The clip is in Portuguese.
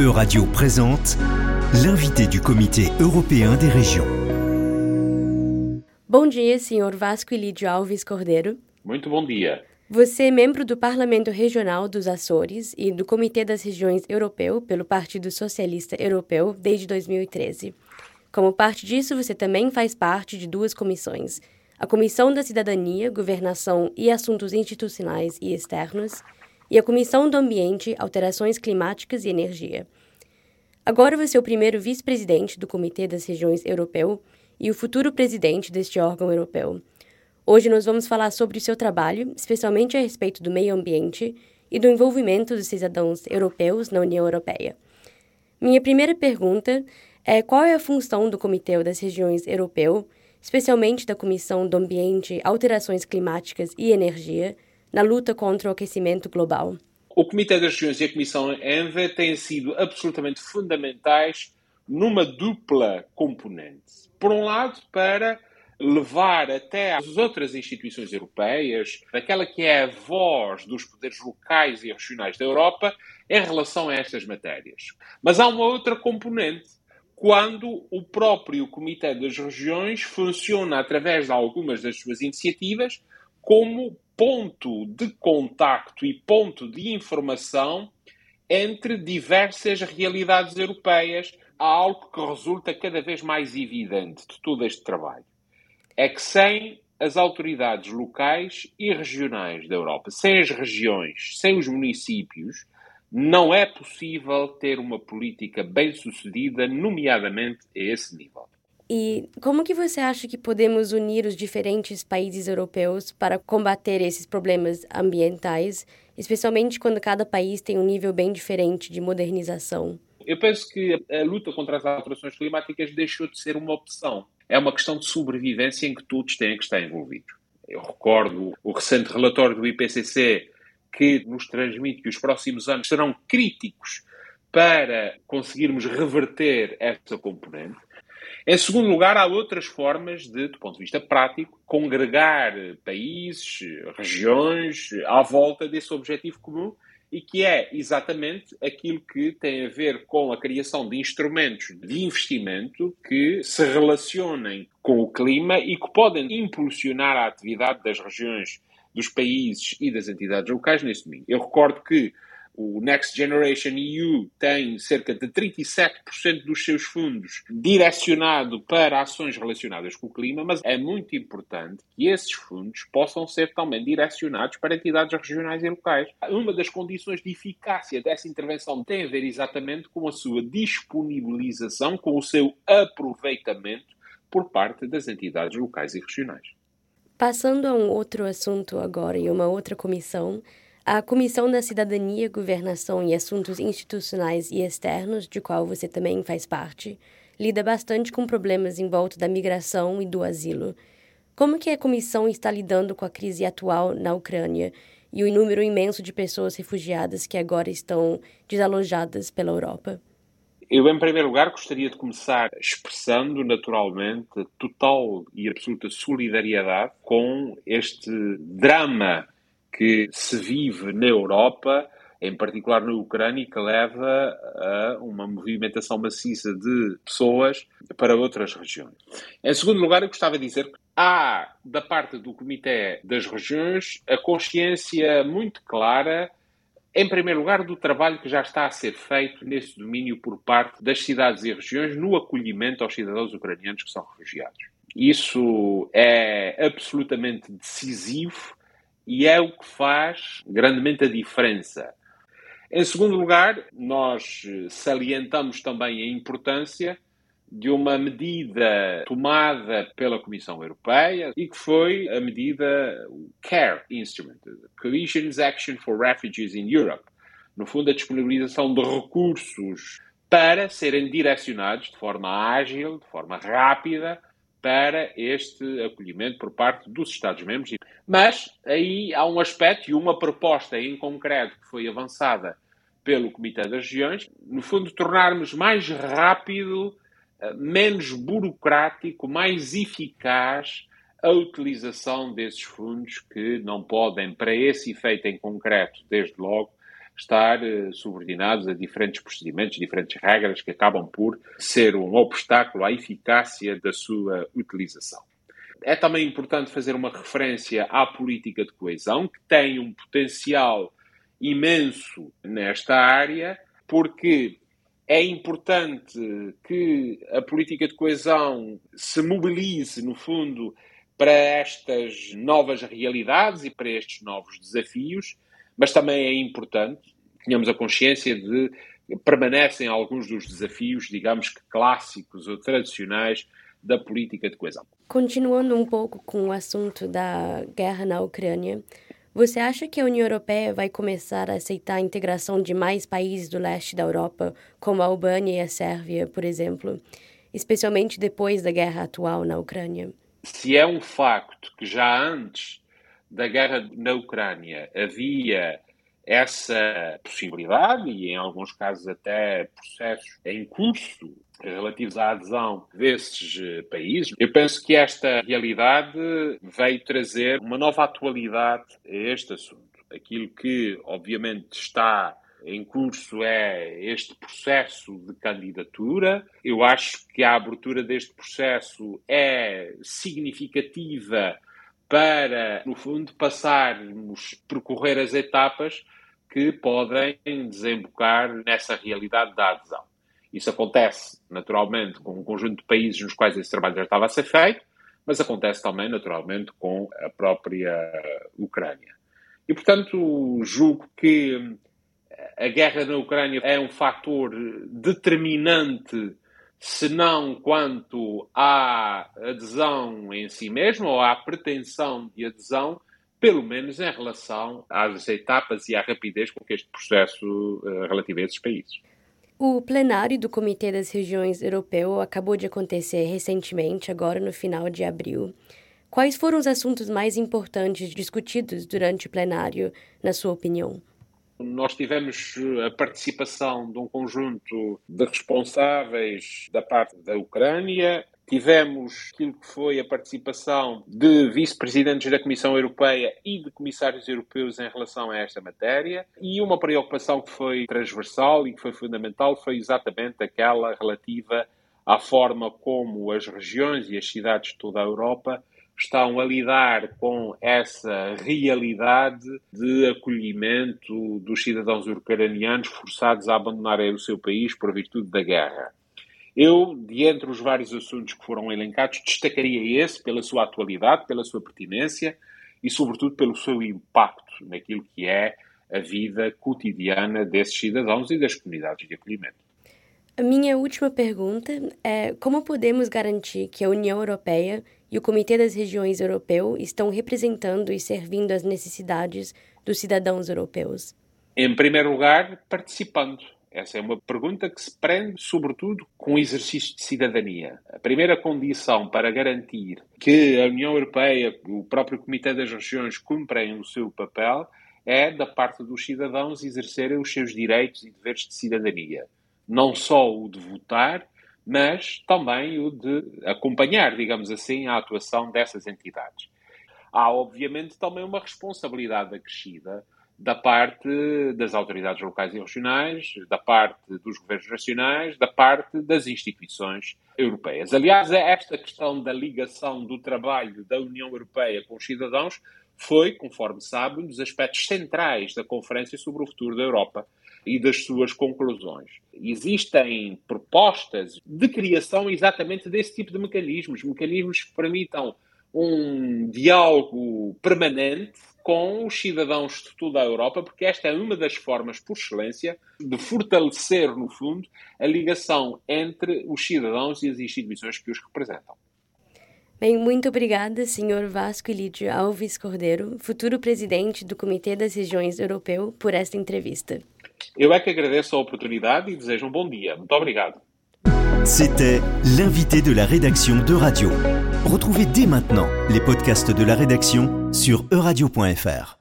Euradio présente l'invité du Comité européen des régions. Bom dia, senhor Vasco Elidio Alves Cordeiro. Muito bom dia. Você é membro do Parlamento Regional dos Açores e do Comitê das Regiões Europeu pelo Partido Socialista Europeu desde 2013. Como parte disso, você também faz parte de duas comissões: a Comissão da Cidadania, Governação e Assuntos Institucionais e Externos e a Comissão do Ambiente, Alterações Climáticas e Energia. Agora você é o primeiro vice-presidente do Comitê das Regiões Europeu e o futuro presidente deste órgão europeu. Hoje nós vamos falar sobre o seu trabalho, especialmente a respeito do meio ambiente e do envolvimento dos cidadãos europeus na União Europeia. Minha primeira pergunta é qual é a função do Comitê das Regiões Europeu, especialmente da Comissão do Ambiente, Alterações Climáticas e Energia, na luta contra o aquecimento global. O Comitê das Regiões e a Comissão ENVA têm sido absolutamente fundamentais numa dupla componente. Por um lado, para levar até às outras instituições europeias aquela que é a voz dos poderes locais e regionais da Europa em relação a estas matérias. Mas há uma outra componente. Quando o próprio Comitê das Regiões funciona através de algumas das suas iniciativas como ponto de contacto e ponto de informação entre diversas realidades europeias. Há algo que resulta cada vez mais evidente de todo este trabalho. É que sem as autoridades locais e regionais da Europa, sem as regiões, sem os municípios, não é possível ter uma política bem-sucedida, nomeadamente a esse nível. E como que você acha que podemos unir os diferentes países europeus para combater esses problemas ambientais, especialmente quando cada país tem um nível bem diferente de modernização? Eu penso que a luta contra as alterações climáticas deixou de ser uma opção. É uma questão de sobrevivência em que todos têm que estar envolvidos. Eu recordo o recente relatório do IPCC que nos transmite que os próximos anos serão críticos para conseguirmos reverter essa componente. Em segundo lugar, há outras formas de, do ponto de vista prático, congregar países, regiões à volta desse objetivo comum e que é exatamente aquilo que tem a ver com a criação de instrumentos de investimento que se relacionem com o clima e que podem impulsionar a atividade das regiões, dos países e das entidades locais nesse domingo. Eu recordo que o Next Generation EU tem cerca de 37% dos seus fundos direcionado para ações relacionadas com o clima, mas é muito importante que esses fundos possam ser também direcionados para entidades regionais e locais. Uma das condições de eficácia dessa intervenção tem a ver exatamente com a sua disponibilização, com o seu aproveitamento por parte das entidades locais e regionais. Passando a um outro assunto agora e uma outra comissão, a Comissão da Cidadania, Governação e Assuntos Institucionais e Externos, de qual você também faz parte, lida bastante com problemas em volta da migração e do asilo. Como que a comissão está lidando com a crise atual na Ucrânia e o número imenso de pessoas refugiadas que agora estão desalojadas pela Europa? Eu, em primeiro lugar, gostaria de começar expressando naturalmente total e absoluta solidariedade com este drama que se vive na Europa, em particular na Ucrânia, que leva a uma movimentação maciça de pessoas para outras regiões. Em segundo lugar, eu gostava de dizer que há, da parte do Comitê das Regiões, a consciência muito clara, em primeiro lugar, do trabalho que já está a ser feito nesse domínio por parte das cidades e regiões no acolhimento aos cidadãos ucranianos que são refugiados. Isso é absolutamente decisivo e é o que faz grandemente a diferença. Em segundo lugar, nós salientamos também a importância de uma medida tomada pela Comissão Europeia e que foi a medida CARE Instrument, Cohesion's Action for Refugees in Europe. No fundo, a disponibilização de recursos para serem direcionados de forma ágil, de forma rápida, para este acolhimento por parte dos Estados-membros. Mas aí há um aspecto e uma proposta em concreto que foi avançada pelo Comitê das Regiões, no fundo, tornarmos mais rápido, eh, menos burocrático, mais eficaz a utilização desses fundos que não podem, para esse efeito em concreto, desde logo, estar eh, subordinados a diferentes procedimentos, diferentes regras que acabam por ser um obstáculo à eficácia da sua utilização. É também importante fazer uma referência à política de coesão, que tem um potencial imenso nesta área, porque é importante que a política de coesão se mobilize, no fundo, para estas novas realidades e para estes novos desafios, mas também é importante tenhamos a consciência de permanecem alguns dos desafios, digamos que clássicos ou tradicionais da política de coesão. Continuando um pouco com o assunto da guerra na Ucrânia, você acha que a União Europeia vai começar a aceitar a integração de mais países do leste da Europa, como a Albânia e a Sérvia, por exemplo, especialmente depois da guerra atual na Ucrânia? Se é um facto que já antes da guerra na Ucrânia havia essa possibilidade e, em alguns casos, até processos em curso relativos à adesão desses eh, países. Eu penso que esta realidade veio trazer uma nova atualidade a este assunto. Aquilo que, obviamente, está em curso é este processo de candidatura. Eu acho que a abertura deste processo é significativa para, no fundo, passarmos, percorrer as etapas que podem desembocar nessa realidade da adesão. Isso acontece, naturalmente, com um conjunto de países nos quais esse trabalho já estava a ser feito, mas acontece também, naturalmente, com a própria Ucrânia. E, portanto, julgo que a guerra na Ucrânia é um fator determinante, se não quanto à adesão em si mesmo, ou à pretensão de adesão, pelo menos em relação às etapas e à rapidez com que este processo uh, relativo a esses países. O plenário do Comitê das Regiões Europeu acabou de acontecer recentemente, agora no final de abril. Quais foram os assuntos mais importantes discutidos durante o plenário, na sua opinião? Nós tivemos eh, a participação de um conjunto de responsáveis da parte da Ucrânia, Tivemos aquilo que foi a participação de vice-presidentes da Comissão Europeia e de comissários europeus em relação a esta matéria. E uma preocupação que foi transversal e que foi fundamental foi exatamente aquela relativa à forma como as regiões e as cidades de toda a Europa estão a lidar com essa realidade de acolhimento dos cidadãos ucranianos forçados a abandonarem o seu país por virtude da guerra. Eu, de entre os vários assuntos que foram elencados, destacaria esse pela sua atualidade, pela sua pertinência e, sobretudo, pelo seu impacto naquilo que é a vida cotidiana desses cidadãos e das comunidades de acolhimento. A minha última pergunta é como podemos garantir que a União Europeia e o Comitê das Regiões Europeu estão representando e servindo às necessidades dos cidadãos europeus? Em primeiro lugar, participando essa é uma pergunta que se prende, sobretudo, com o exercício de cidadania. A primeira condição para garantir que a União Europeia, o próprio Comitê das Regiões, cumprem o seu papel é, da parte dos cidadãos, exercerem os seus direitos e deveres de cidadania. Não só o de votar, mas também o de acompanhar, digamos assim, a atuação dessas entidades. Há, obviamente, também uma responsabilidade acrescida da parte das autoridades locais e regionais, da parte dos governos nacionais, da parte das instituições europeias. Aliás, esta questão da ligação do trabalho da União Europeia com os cidadãos foi, conforme sabe, um dos aspectos centrais da Conferência sobre o Futuro da Europa e das suas conclusões. Existem propostas de criação exatamente desse tipo de mecanismos, mecanismos que permitam um diálogo permanente com os cidadãos de toda a Europa, porque esta é uma das formas, por excelência, de fortalecer, no fundo, a ligação entre os cidadãos e as instituições que os representam. Bem, muito obrigada, Sr. Vasco Lídio Alves Cordeiro, futuro presidente do Comitê das Regiões Europeu, por esta entrevista. Eu é que agradeço e desejo um dia. Muito obrigado. C'était l'invité de la rédaction de Radio. Retrouvez dès maintenant les podcasts de la rédaction sur euradio.fr.